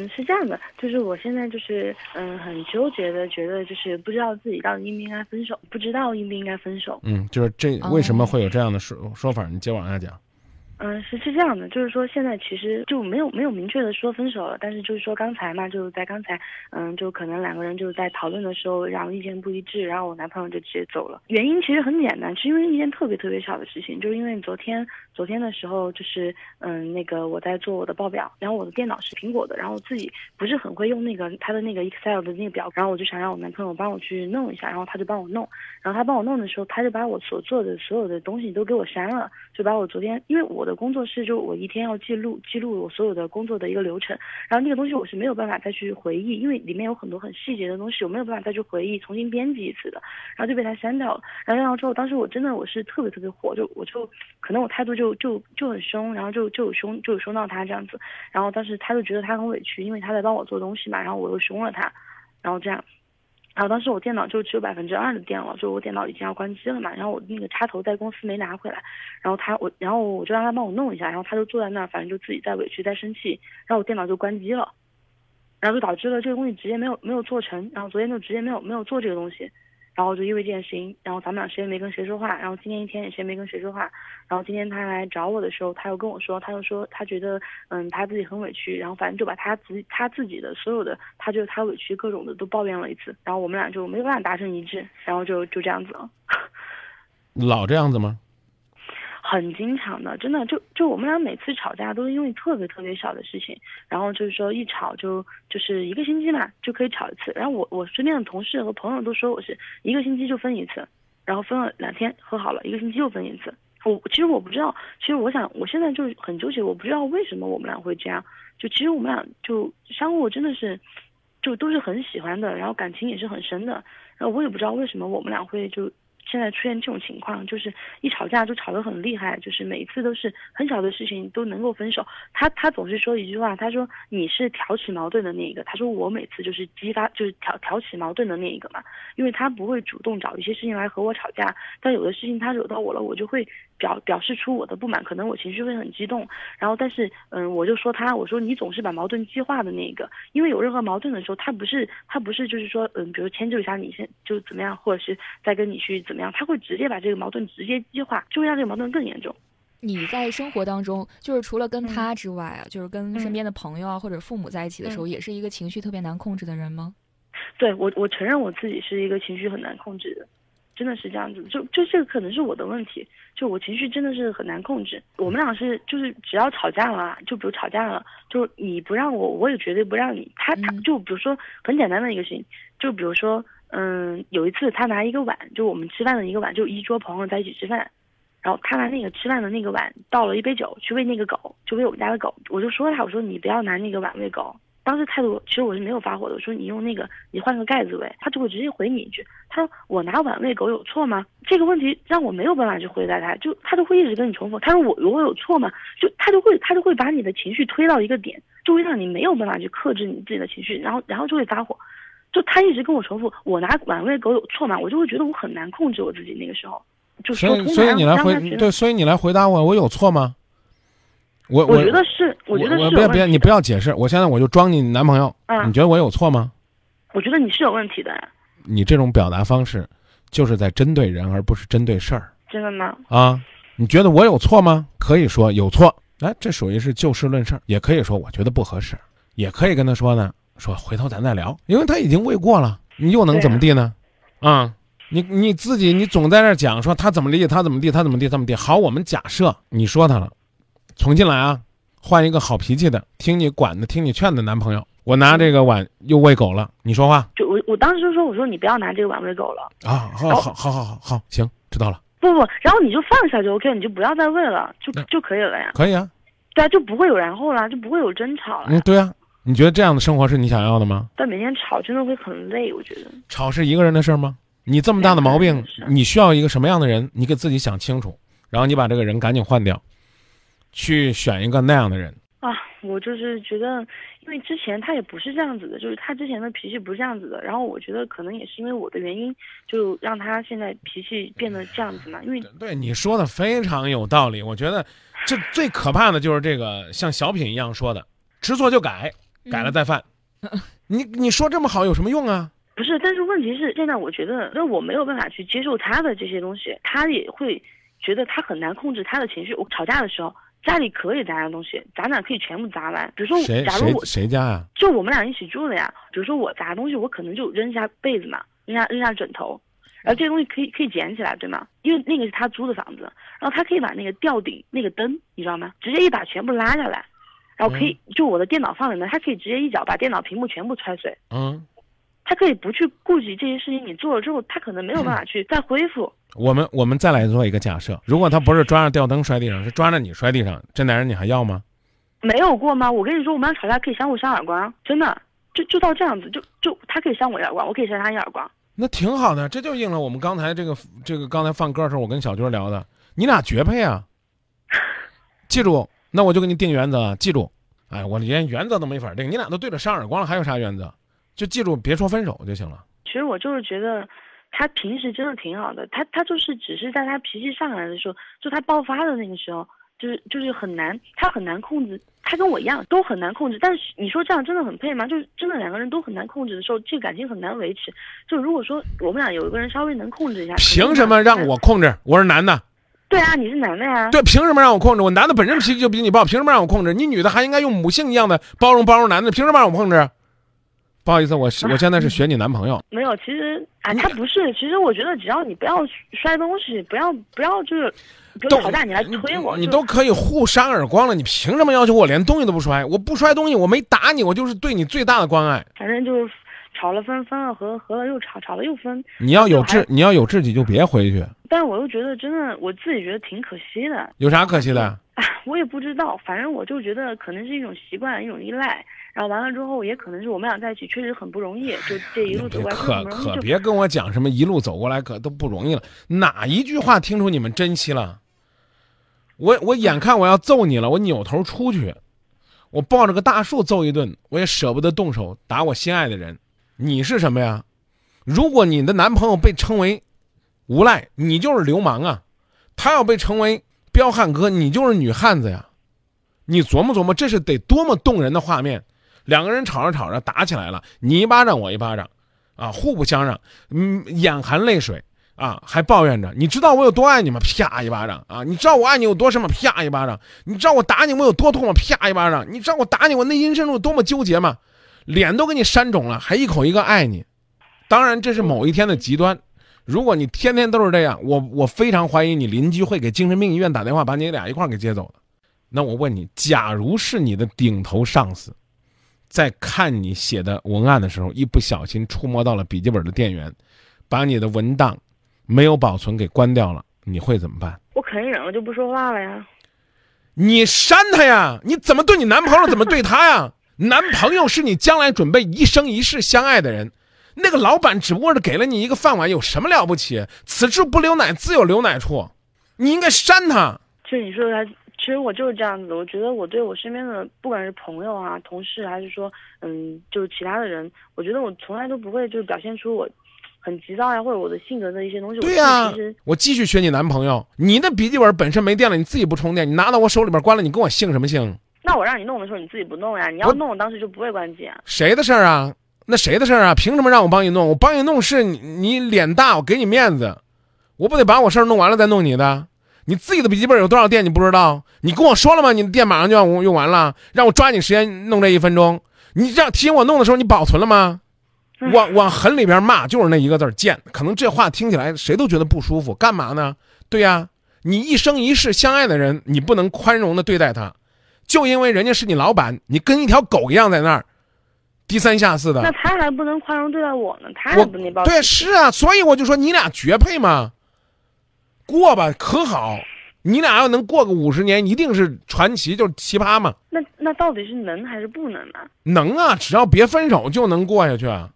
嗯，是这样的，就是我现在就是嗯很纠结的，觉得就是不知道自己到底应不应该分手，不知道应不应该分手。嗯，就是这为什么会有这样的说说法？你接往下讲。嗯，是是这样的，就是说现在其实就没有没有明确的说分手了，但是就是说刚才嘛，就是在刚才，嗯，就可能两个人就是在讨论的时候，然后意见不一致，然后我男朋友就直接走了。原因其实很简单，是因为一件特别特别小的事情，就是因为昨天昨天的时候，就是嗯那个我在做我的报表，然后我的电脑是苹果的，然后我自己不是很会用那个他的那个 Excel 的那个表，然后我就想让我男朋友帮我去弄一下，然后他就帮我弄，然后他帮我弄的时候，他就把我所做的所有的东西都给我删了，就把我昨天因为我的工作室就。我一天要记录记录我所有的工作的一个流程，然后那个东西我是没有办法再去回忆，因为里面有很多很细节的东西，我没有办法再去回忆，重新编辑一次的，然后就被他删掉了。然后删掉之后，当时我真的我是特别特别火，就我就可能我态度就就就很凶，然后就就有凶就有凶到他这样子。然后当时他就觉得他很委屈，因为他在帮我做东西嘛，然后我又凶了他，然后这样。然后当时我电脑就只有百分之二的电了，就我电脑已经要关机了嘛。然后我那个插头在公司没拿回来，然后他我然后我就让他帮我弄一下，然后他就坐在那儿，反正就自己在委屈在生气，然后我电脑就关机了，然后就导致了这个东西直接没有没有做成，然后昨天就直接没有没有做这个东西。然后就因为这件事情，然后咱们俩谁也没跟谁说话。然后今天一天也谁也没跟谁说话。然后今天他来找我的时候，他又跟我说，他又说他觉得，嗯，他自己很委屈。然后反正就把他自他自己的所有的，他觉得他委屈各种的都抱怨了一次。然后我们俩就没有办法达成一致，然后就就这样子了。老这样子吗？很经常的，真的就就我们俩每次吵架都是因为特别特别小的事情，然后就是说一吵就就是一个星期嘛就可以吵一次，然后我我身边的同事和朋友都说我是一个星期就分一次，然后分了两天和好了，一个星期又分一次。我其实我不知道，其实我想我现在就很纠结，我不知道为什么我们俩会这样。就其实我们俩就相互真的是就都是很喜欢的，然后感情也是很深的，然后我也不知道为什么我们俩会就。现在出现这种情况，就是一吵架就吵得很厉害，就是每次都是很小的事情都能够分手。他他总是说一句话，他说你是挑起矛盾的那一个，他说我每次就是激发就是挑挑起矛盾的那一个嘛，因为他不会主动找一些事情来和我吵架，但有的事情他惹到我了，我就会表表示出我的不满，可能我情绪会很激动，然后但是嗯，我就说他，我说你总是把矛盾激化的那个，因为有任何矛盾的时候，他不是他不是就是说嗯，比如迁就一下你先就怎么样，或者是再跟你去怎么样。他会直接把这个矛盾直接激化，就会让这个矛盾更严重。你在生活当中，就是除了跟他之外啊，就是跟身边的朋友啊或者父母在一起的时候，也是一个情绪特别难控制的人吗？对我，我承认我自己是一个情绪很难控制的，真的是这样子。就就这个可能是我的问题，就我情绪真的是很难控制。我们俩是就是只要吵架了，就比如吵架了，就你不让我，我也绝对不让你。他他就比如说很简单的一个事情，就比如说。嗯，有一次他拿一个碗，就我们吃饭的一个碗，就一桌朋友在一起吃饭，然后他拿那个吃饭的那个碗倒了一杯酒去喂那个狗，就喂我们家的狗。我就说他，我说你不要拿那个碗喂狗。当时态度其实我是没有发火的，我说你用那个，你换个盖子喂。他就会直接回你一句，他说我拿碗喂狗有错吗？这个问题让我没有办法去回答他，就他就会一直跟你重复。他说我我有错吗？就他就会他就会把你的情绪推到一个点，就会让你没有办法去克制你自己的情绪，然后然后就会发火。就他一直跟我重复，我拿碗喂狗有错吗？我就会觉得我很难控制我自己。那个时候，就所以所以你来回对，所以你来回答我，我有错吗？我我觉得是，我觉得是。不要不要，你不要解释，我现在我就装你男朋友。嗯，你觉得我有错吗？我觉得你是有问题的。你这种表达方式，就是在针对人，而不是针对事儿。真的吗？啊，你觉得我有错吗？可以说有错。哎，这属于是就事论事儿，也可以说我觉得不合适，也可以跟他说呢。说回头咱再聊，因为他已经未过了，你又能怎么地呢？啊，你你自己你总在那讲说他怎么地，他怎么地，他怎么地，怎么地。好，我们假设你说他了，重新来啊，换一个好脾气的，听你管的，听你劝的男朋友。我拿这个碗又喂狗了，你说话。就我我当时就说，我说你不要拿这个碗喂狗了。啊，好好好好好好，行，知道了。不不，然后你就放下就 OK，你就不要再喂了，就就可以了呀。可以啊。对啊，就不会有然后了，就不会有争吵了。嗯，对啊。你觉得这样的生活是你想要的吗？但每天吵真的会很累，我觉得。吵是一个人的事儿吗？你这么大的毛病，你需要一个什么样的人？你给自己想清楚，然后你把这个人赶紧换掉，去选一个那样的人。啊，我就是觉得，因为之前他也不是这样子的，就是他之前的脾气不是这样子的。然后我觉得可能也是因为我的原因，就让他现在脾气变得这样子嘛。因为对你说的非常有道理，我觉得这最可怕的就是这个像小品一样说的，知错就改。改了再犯。你你说这么好有什么用啊？不是，但是问题是，现在我觉得，那我没有办法去接受他的这些东西，他也会觉得他很难控制他的情绪。我吵架的时候，家里可以砸的东西，砸哪可以全部砸完。比如说，假如我谁家呀、就我们俩一起住的呀，比如说我砸东西，我可能就扔下被子嘛，扔下扔下枕头，然后这些东西可以可以捡起来，对吗？因为那个是他租的房子，然后他可以把那个吊顶那个灯，你知道吗？直接一把全部拉下来，然后可以、就我的电脑放在那，他可以直接一脚把电脑屏幕全部踹碎。嗯，他可以不去顾及这些事情，你做了之后，他可能没有办法去再恢复。我们我们再来做一个假设，如果他不是抓着吊灯摔地上，是抓着你摔地上，这男人你还要吗？没有过吗？我跟你说，我们俩吵架可以相互扇耳光，真的，就就到这样子，就就他可以扇我一耳光，我可以扇他一耳光。那挺好的，这就应了我们刚才这个这个刚才放歌的时候，我跟小军聊的，你俩绝配啊！记住，那我就给你定原则，记住，哎，我连原则都没法定，你俩都对着扇耳光了，还有啥原则？就记住别说分手就行了。其实我就是觉得，他平时真的挺好的，他他就是只是在他脾气上来的时候，就他爆发的那个时候，就是就是很难，他很难控制。他跟我一样都很难控制，但是你说这样真的很配吗？就是真的两个人都很难控制的时候，这个感情很难维持。就如果说我们俩有一个人稍微能控制一下，凭什么让我控制？我是男的，对啊，你是男的呀。对，凭什么让我控制？我男的本身脾气就比你暴，凭什么让我控制？你女的还应该用母性一样的包容包容男的，凭什么让我控制？不好意思，我是我现在是选你男朋友。没有，其实啊，他不是。其实我觉得，只要你不要摔东西，不要不要就是，吵架你来推我，你就都可以互扇耳光了，你凭什么要求我连东西都不摔？我不摔东西，我没打你，我就是对你最大的关爱。反正就是吵了分，分了合，合了又吵，吵了又分。你要有志，你要有志气就别回去，但是我又觉得真的，我自己觉得挺可惜的。有啥可惜的？啊，我也不知道，反正我就觉得可能是一种习惯，一种依赖。然后完了之后，也可能是我们俩在一起确实很不容易，就这一路走过来可可别跟我讲什么一路走过来可都不容易了，哪一句话听出你们珍惜了？我我眼看我要揍你了，我扭头出去，我抱着个大树揍一顿，我也舍不得动手打我心爱的人。你是什么呀？如果你的男朋友被称为无赖，你就是流氓啊；他要被称为彪悍哥，你就是女汉子呀。你琢磨琢磨，这是得多么动人的画面！两个人吵着吵着打起来了，你一巴掌我一巴掌，啊，互不相让，嗯，眼含泪水啊，还抱怨着，你知道我有多爱你吗？啪一巴掌啊！你知道我爱你有多深吗？啪一巴掌！你知道我打你我有多痛吗？啪一巴掌！你知道我打你我内心深处多么纠结吗？脸都给你扇肿了，还一口一个爱你。当然，这是某一天的极端。如果你天天都是这样，我我非常怀疑你邻居会给精神病医院打电话，把你俩一块儿给接走的。那我问你，假如是你的顶头上司，在看你写的文案的时候，一不小心触摸到了笔记本的电源，把你的文档没有保存给关掉了，你会怎么办？我肯定忍了，就不说话了呀。你删他呀！你怎么对你男朋友，怎么对他呀？男朋友是你将来准备一生一世相爱的人，那个老板只不过是给了你一个饭碗，有什么了不起？此处不留奶，自有留奶处。你应该扇他。其实你说的他，其实我就是这样子的。我觉得我对我身边的不管是朋友啊、同事，还是说嗯，就是其他的人，我觉得我从来都不会就表现出我很急躁呀，或者我的性格的一些东西。对呀、我其实我继续学你男朋友。你的笔记本本身没电了，你自己不充电，你拿到我手里边关了，你跟我姓什么姓？那我让你弄的时候，你自己不弄呀？你要弄，我当时就不会关机啊。谁的事儿啊？那谁的事儿啊？凭什么让我帮你弄？我帮你弄是你你脸大，我给你面子，我不得把我事儿弄完了再弄你的？你自己的笔记本有多少电你不知道？你跟我说了吗？你的电马上就要用完了，让我抓紧时间弄这一分钟。你这样提醒我弄的时候，你保存了吗？唉往往狠里边骂就是那一个字儿贱，可能这话听起来谁都觉得不舒服，干嘛呢？对呀，你一生一世相爱的人，你不能宽容的对待他，就因为人家是你老板，你跟一条狗一样在那儿，低三下四的那。他还不能宽容对待我呢，他还我不那包对是啊，所以我就说你俩绝配嘛，过吧可好，你俩要能过个五十年，一定是传奇，就是奇葩嘛。那那到底是能还是不能呢？能啊，只要别分手就能过下去啊。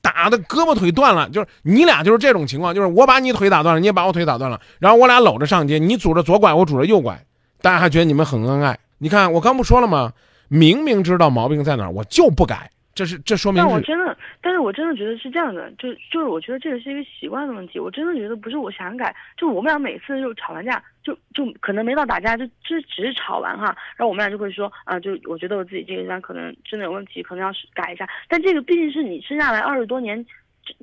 打的胳膊腿断了，就是你俩就是这种情况，就是我把你腿打断了，你也把我腿打断了，然后我俩搂着上街，你拄着左拐，我拄着右拐，大家还觉得你们很恩爱。你看我刚不说了吗？明明知道毛病在哪儿，我就不改，这是这说明但我真的，但是我真的觉得是这样的，就就是我觉得这个是一个习惯的问题。我真的觉得不是我想改，就我们俩每次就吵完架，就就可能没到打架，就就只是吵完哈，然后我们俩就会说啊，就我觉得我自己这个地方可能真的有问题，可能要是改一下。但这个毕竟是你生下来二十多年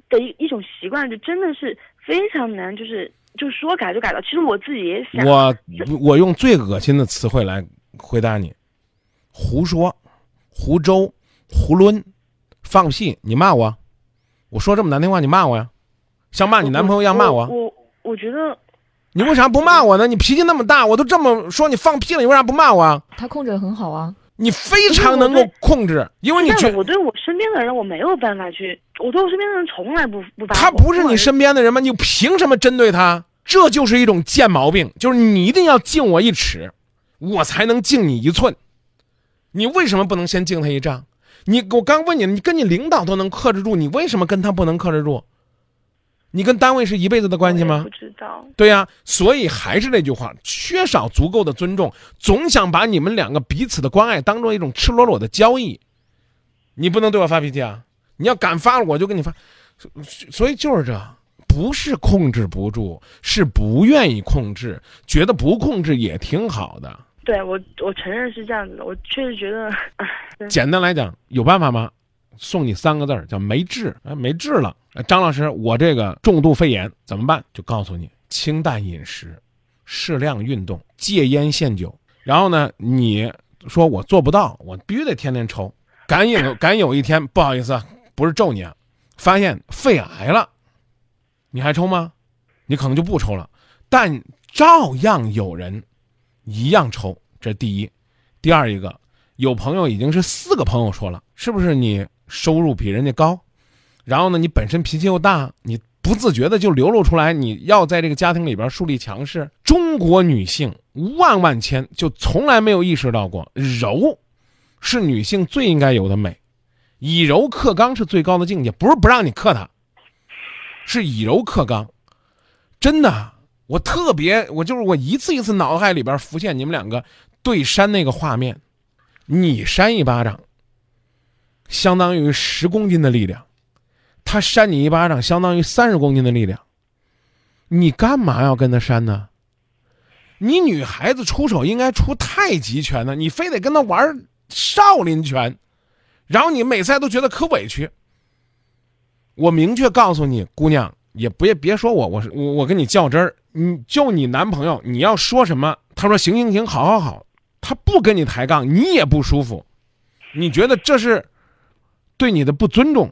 的一一种习惯，就真的是非常难，就是就说改就改了。其实我自己也想，我我用最恶心的词汇来回答你：胡说、胡诌、胡抡、放屁！你骂我，我说这么难听话，你骂我呀？像骂你男朋友一样骂我。我我我觉得你为啥不骂我呢？你脾气那么大，我都这么说你放屁了，你为啥不骂我啊？他控制的很好啊。你非常能够控制，因为你觉得我对我身边的人我没有办法去，我对我身边的人从来不不。他不是你身边的人吗？你凭什么针对他？这就是一种贱毛病，就是你一定要敬我一尺，我才能敬你一寸。你为什么不能先敬他一丈？你我刚问你，你跟你领导都能克制住，你为什么跟他不能克制住？你跟单位是一辈子的关系吗不？知道。对呀、所以还是那句话，缺少足够的尊重，总想把你们两个彼此的关爱当做一种赤裸裸的交易。你不能对我发脾气啊！你要敢发了，我就跟你发。所所以就是这，不是控制不住，是不愿意控制，觉得不控制也挺好的。对我，我承认是这样子的。我确实觉得，简单来讲，有办法吗？送你三个字儿，叫没治，没治了。张老师，我这个重度肺炎怎么办？就告诉你，清淡饮食，适量运动，戒烟限酒。然后呢，你说我做不到，我必须得天天抽。敢有敢有一天，不好意思，不是咒你啊，发现肺癌了，你还抽吗？你可能就不抽了，但照样有人一样抽，这第一。第二一个，有朋友已经是四个朋友说了，是不是你收入比人家高？然后呢，你本身脾气又大，你不自觉的就流露出来，你要在这个家庭里边树立强势。中国女性万万千就从来没有意识到过，柔是女性最应该有的美，以柔克刚是最高的境界，不是不让你克她，是以柔克刚。真的，我特别，我就是我一次一次脑海里边浮现你们两个对扇那个画面，你扇一巴掌，相当于十公斤的力量，他扇你一巴掌，相当于三十公斤的力量，你干嘛要跟他扇呢？你女孩子出手应该出太极拳呢，你非得跟他玩少林拳，然后你每次还都觉得可委屈。我明确告诉你，姑娘，也别别说我，我是我我跟你较真儿，你就你男朋友，你要说什么，他说行行行，好好好，他不跟你抬杠，你也不舒服，你觉得这是对你的不尊重，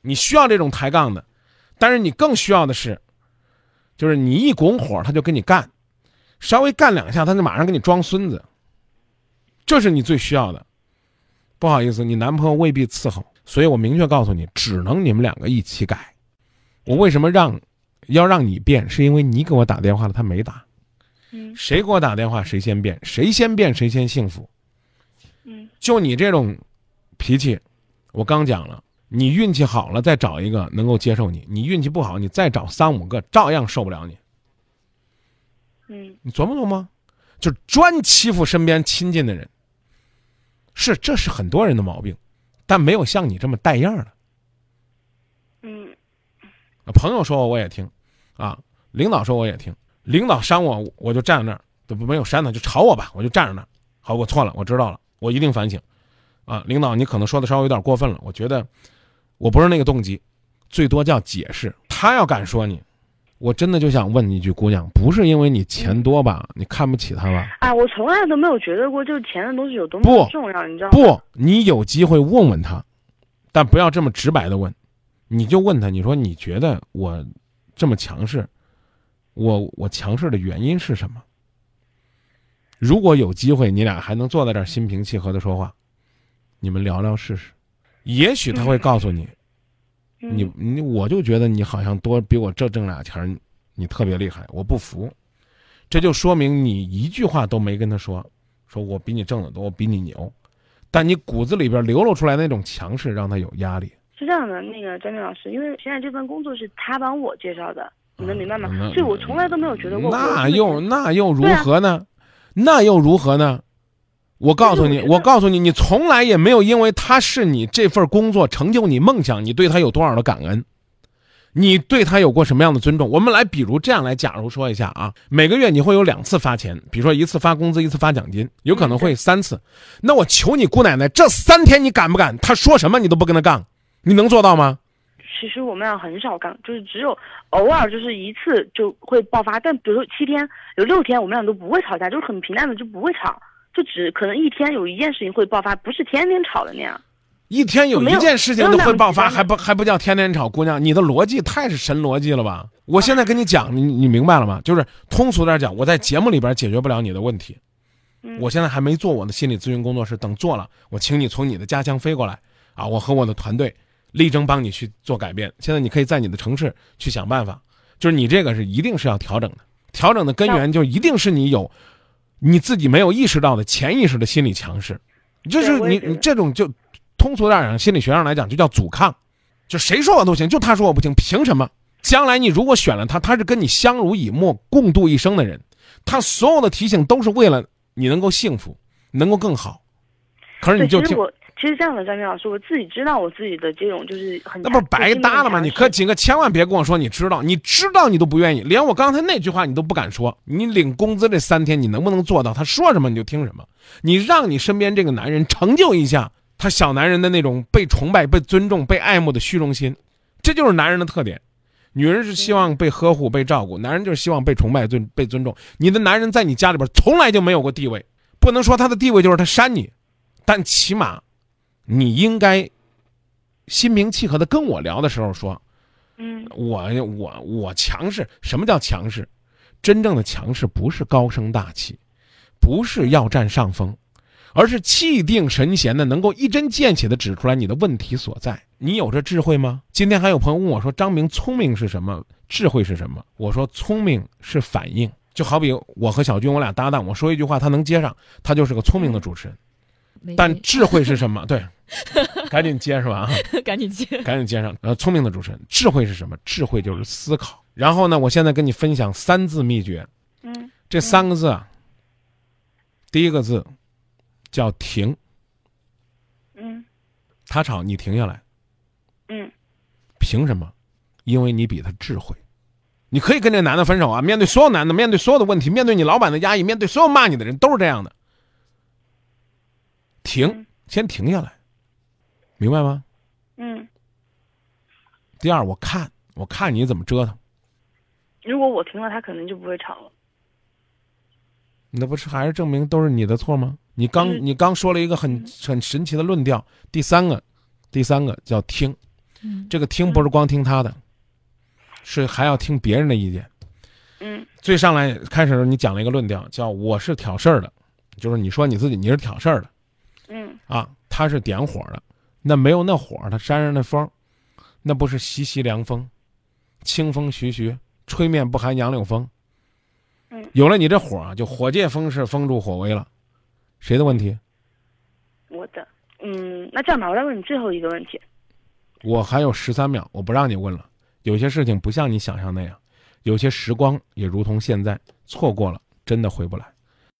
你需要这种抬杠的，但是你更需要的是，就是你一拱火，他就跟你干，稍微干两下，他就马上给你装孙子，这是你最需要的。不好意思，你男朋友未必伺候，所以我明确告诉你，只能你们两个一起改。我为什么让要让你变，是因为你给我打电话了，他没打。嗯谁给我打电话，谁先变，谁先变，谁先幸福。嗯就你这种脾气，我刚讲了，你运气好了再找一个能够接受你，你运气不好，你再找三五个照样受不了你。嗯你琢磨琢磨，就专欺负身边亲近的人。是，这是很多人的毛病，但没有像你这么带样的。嗯朋友说我我也听，啊，领导说我也听，领导扇我我就站在那儿，都没有扇他，就吵我吧，我就站在那儿。好，我错了，我知道了，我一定反省。啊，领导，你可能说的稍微有点过分了，我觉得我不是那个动机，最多叫解释。他要敢说你，我真的就想问你一句，姑娘，不是因为你钱多吧？你看不起他吧？啊，我从来都没有觉得过，就是钱的东西有多么重要，你知道吗？不，你有机会问问他，但不要这么直白的问，你就问他，你说你觉得我这么强势，我我强势的原因是什么？如果有机会，你俩还能坐在这儿心平气和的说话，你们聊聊试试，也许他会告诉你，嗯你你我就觉得你好像多比我这挣俩钱儿，你特别厉害，我不服，这就说明你一句话都没跟他说，说我比你挣得多，我比你牛，但你骨子里边流露出来那种强势，让他有压力。是这样的，那个张明老师，因为现在这份工作是他帮我介绍的，你能明白吗？所以我从来都没有觉得过。那又那又如何呢？那又如何呢？我告诉你，我告诉你，你从来也没有因为他是你这份工作成就你梦想，你对他有多少的感恩，你对他有过什么样的尊重？我们来，比如这样来，假如说一下啊，每个月你会有两次发钱，比如说一次发工资，一次发奖金，有可能会三次。那我求你姑奶奶，这三天你敢不敢？他说什么你都不跟他杠，你能做到吗？其实我们俩很少干，就是只有偶尔就是一次就会爆发，但比如说七天有六天我们俩都不会吵架，就是很平淡的就不会吵，就只可能一天有一件事情会爆发，不是天天吵的那样。一天有一件事情都会爆发，还不还不叫天天吵？姑娘，你的逻辑太是神逻辑了吧？我现在跟你讲，你你明白了吗？就是通俗点讲，我在节目里边解决不了你的问题，嗯我现在还没做我的心理咨询工作室，等做了，我请你从你的家乡飞过来啊，我和我的团队力争帮你去做改变。现在你可以在你的城市去想办法，就是你这个是一定是要调整的，调整的根源就一定是你有你自己没有意识到的潜意识的心理强势，就是你你这种就通俗点讲，心理学上来讲就叫阻抗，就谁说我都行，就他说我不行，凭什么？将来你如果选了他，他是跟你相濡以沫、共度一生的人，他所有的提醒都是为了你能够幸福，能够更好。可是，你就听，其实我其实这样的，张明老师，我自己知道我自己的这种就是很那不是白搭了吗？你可可几个千万别跟我说你知道，你知道你都不愿意，连我刚才那句话你都不敢说。你领工资这三天，你能不能做到？他说什么你就听什么。你让你身边这个男人成就一下他小男人的那种被崇拜、被尊重、被爱慕的虚荣心，这就是男人的特点。女人是希望被呵护、被照顾，男人就是希望被崇拜、尊被尊重。你的男人在你家里边从来就没有过地位，不能说他的地位就是他扇你，但起码你应该心平气和的跟我聊的时候说，嗯我我我强势。什么叫强势？真正的强势不是高声大气，不是要占上风，而是气定神闲的，能够一针见血的指出来你的问题所在。你有这智慧吗？今天还有朋友问我说：“张明，聪明是什么？智慧是什么？”我说：“聪明是反应。”就好比我和小军，我俩搭档，我说一句话，他能接上，他就是个聪明的主持人。没但智慧是什么？对，赶紧接是吧？赶紧接。赶紧接上。呃，聪明的主持人，智慧是什么？智慧就是思考。然后呢，我现在跟你分享三字秘诀，嗯这三个字啊，第一个字叫停，嗯他吵你停下来，嗯凭什么？因为你比他智慧。你可以跟这男的分手啊！面对所有男的，面对所有的问题，面对你老板的压抑，面对所有骂你的人，都是这样的。停嗯，先停下来，明白吗？嗯，第二，我看，我看你怎么折腾。如果我停了，他可能就不会吵了。那不是还是证明都是你的错吗？你刚嗯你刚说了一个很很神奇的论调。第三个，第三个叫听，嗯这个听不是光听他的，是还要听别人的意见。嗯最上来开始的时候你讲了一个论调，叫我是挑事儿的，就是你说你自己你是挑事儿的嗯啊，他是点火的，那没有那火，他山上那风，那不是习习凉风，清风徐徐，吹面不寒杨柳风。嗯有了你这火啊，就火借风势，风助火威了。谁的问题？我的。嗯，那这样吧，我再问你最后一个问题。我还有十三秒，我不让你问了。有些事情不像你想象那样，有些时光也如同现在，错过了真的回不来。